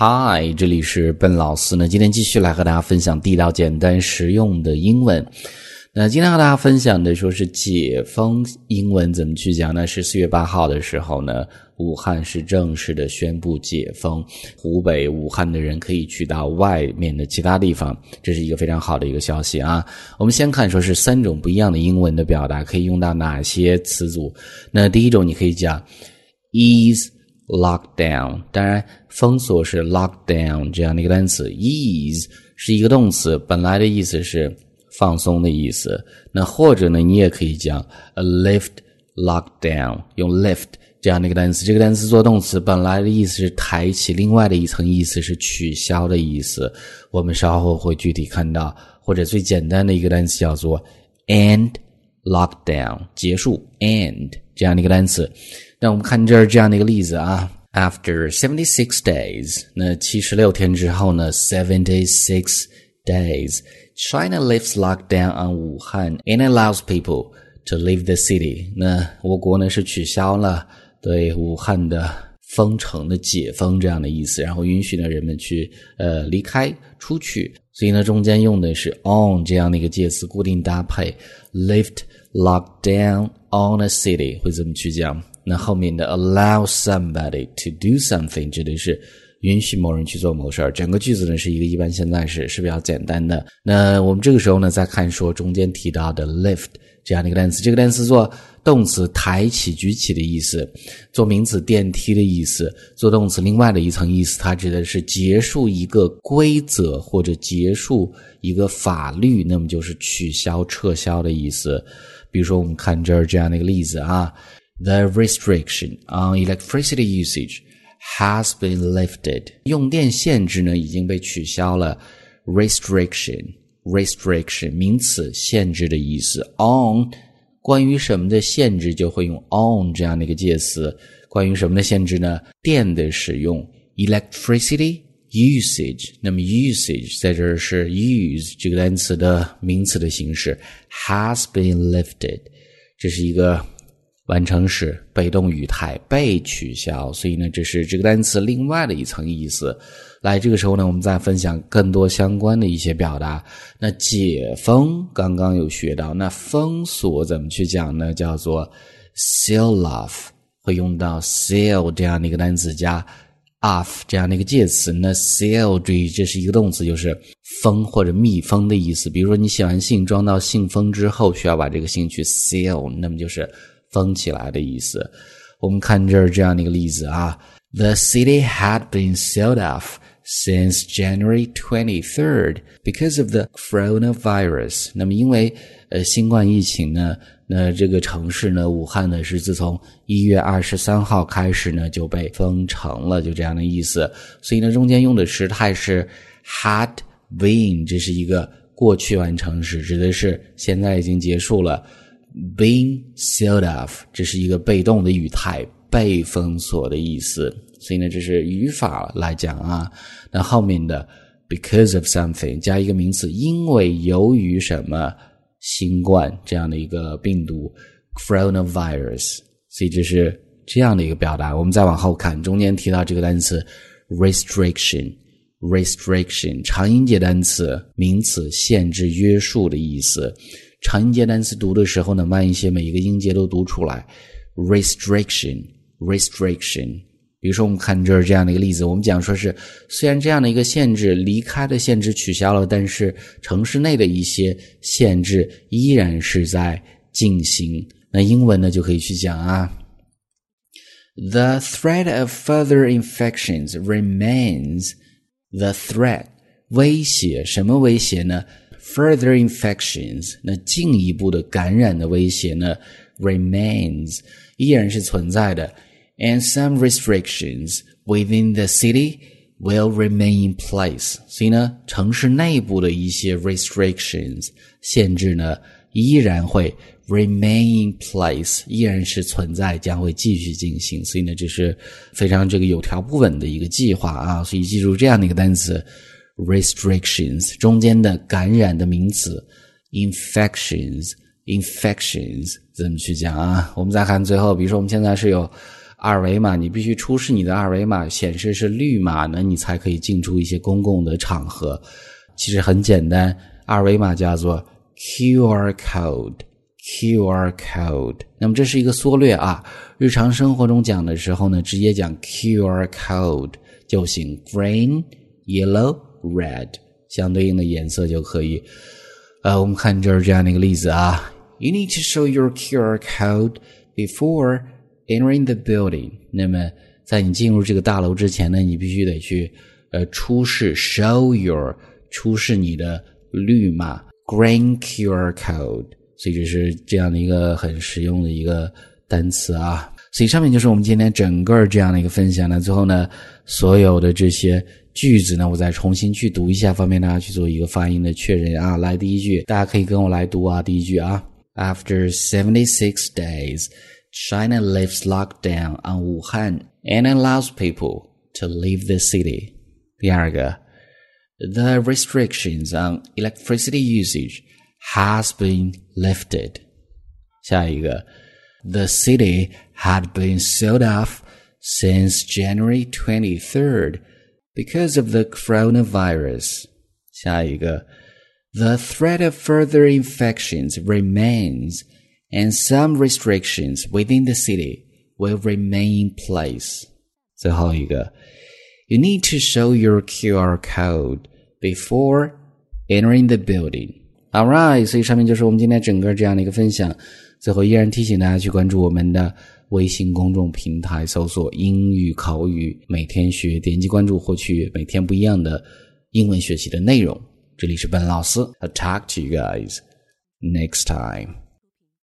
Hi，这里是笨老师呢。今天继续来和大家分享地道、简单、实用的英文。那今天和大家分享的说是解封英文怎么去讲呢？是四月八号的时候呢，武汉是正式的宣布解封，湖北武汉的人可以去到外面的其他地方，这是一个非常好的一个消息啊。我们先看说是三种不一样的英文的表达可以用到哪些词组。那第一种你可以讲 ease。Lockdown，当然封锁是 lockdown 这样的一个单词。Ease 是一个动词，本来的意思是放松的意思。那或者呢，你也可以讲 a lift lockdown，用 lift 这样的一个单词。这个单词做动词，本来的意思是抬起，另外的一层意思是取消的意思。我们稍后会具体看到。或者最简单的一个单词叫做 end lockdown，结束 end 这样的一个单词。那我们看这儿这样的一个例子啊，After seventy six days，那七十六天之后呢，seventy six days，China lifts lockdown on Wuhan and allows people to leave the city。那我国呢是取消了对武汉的封城的解封这样的意思，然后允许呢人们去呃离开出去，所以呢中间用的是 on 这样的一个介词固定搭配，lift lockdown on a city 会怎么去讲？那后面的 allow somebody to do something 指的是允许某人去做某事儿。整个句子呢是一个一般现在时，是比较简单的。那我们这个时候呢，再看说中间提到的 lift 这样的一个单词，这个单词做动词抬起、举起的意思；做名词电梯的意思；做动词另外的一层意思，它指的是结束一个规则或者结束一个法律，那么就是取消、撤销的意思。比如说，我们看这儿这样的一个例子啊。The restriction on electricity usage has been lifted。用电限制呢已经被取消了。Restriction，restriction 名词，限制的意思。On 关于什么的限制就会用 on 这样的一个介词。关于什么的限制呢？电的使用。Electricity usage，那么 usage 在这儿是 use 这个单词的名词的形式。Has been lifted，这是一个。 完成时被动语态被取消，所以呢，这是这个单词另外的一层意思。来，这个时候呢，我们再分享更多相关的一些表达。那解封刚刚有学到，那封锁怎么去讲呢？叫做 seal off，会用到 seal 这样的一个单词加 off 这样的一个介词。那 seal 注意，这是一个动词，就是封或者密封的意思。比如说，你写完信装到信封之后，需要把这个信去 seal，那么就是。封起来的意思。我们看这儿这样的一个例子啊：The city had been sealed off since January twenty third because of the coronavirus。那么因为呃新冠疫情呢，那这个城市呢，武汉呢是自从一月二十三号开始呢就被封城了，就这样的意思。所以呢，中间用的时态是 had been，这是一个过去完成时，指的是现在已经结束了。Being sealed off，这是一个被动的语态，被封锁的意思。所以呢，这是语法来讲啊。那后面的 because of something 加一个名词，因为由于什么新冠这样的一个病毒 coronavirus，所以这是这样的一个表达。我们再往后看，中间提到这个单词 restriction，restriction 长音节单词，名词，限制、约束的意思。长音节单词读的时候呢，慢一些，每一个音节都读出来。restriction，restriction。比如说，我们看这儿这样的一个例子，我们讲说是，虽然这样的一个限制离开的限制取消了，但是城市内的一些限制依然是在进行。那英文呢，就可以去讲啊，The threat of further infections remains. The threat，威胁，什么威胁呢？Further infections，那进一步的感染的威胁呢，remains 依然是存在的，and some restrictions within the city will remain in place。所以呢，城市内部的一些 restrictions 限制呢，依然会 remain in place，依然是存在，将会继续进行。所以呢，这是非常这个有条不紊的一个计划啊。所以记住这样的一个单词。Restrictions 中间的感染的名词 infections infections 怎么去讲啊？我们再看最后，比如说我们现在是有二维码，你必须出示你的二维码，显示是绿码呢，你才可以进出一些公共的场合。其实很简单，二维码叫做 QR code，QR code。那么这是一个缩略啊，日常生活中讲的时候呢，直接讲 QR code 就行，green、yellow、red 相对应的颜色就可以。呃，我们看这儿这样的一个例子啊，You need to show your QR code before entering the building。那么在你进入这个大楼之前呢，你必须得去呃出示 show your 出示你的绿码 green QR code。所以这是这样的一个很实用的一个单词啊。所以上面就是我们今天整个这样的一个分享呢。最后呢，所有的这些句子呢，我再重新去读一下，方便大家去做一个发音的确认啊。来，第一句，大家可以跟我来读啊。第一句啊，After seventy six days, China lifts lockdown on Wuhan and allows people to leave the city。第二个，The restrictions on electricity usage has been lifted。下一个。The city had been sold off since January 23rd because of the coronavirus. 下一个, the threat of further infections remains and some restrictions within the city will remain in place. 最后一个, you need to show your QR code before entering the building. Alright，所以上面就是我们今天整个这样的一个分享。 最后，依然提醒大家去关注我们的微信公众平台，搜索“英语口语每天学”，点击关注，获取每天不一样的英文学习的内容。这里是本老师，I talk to you guys next time.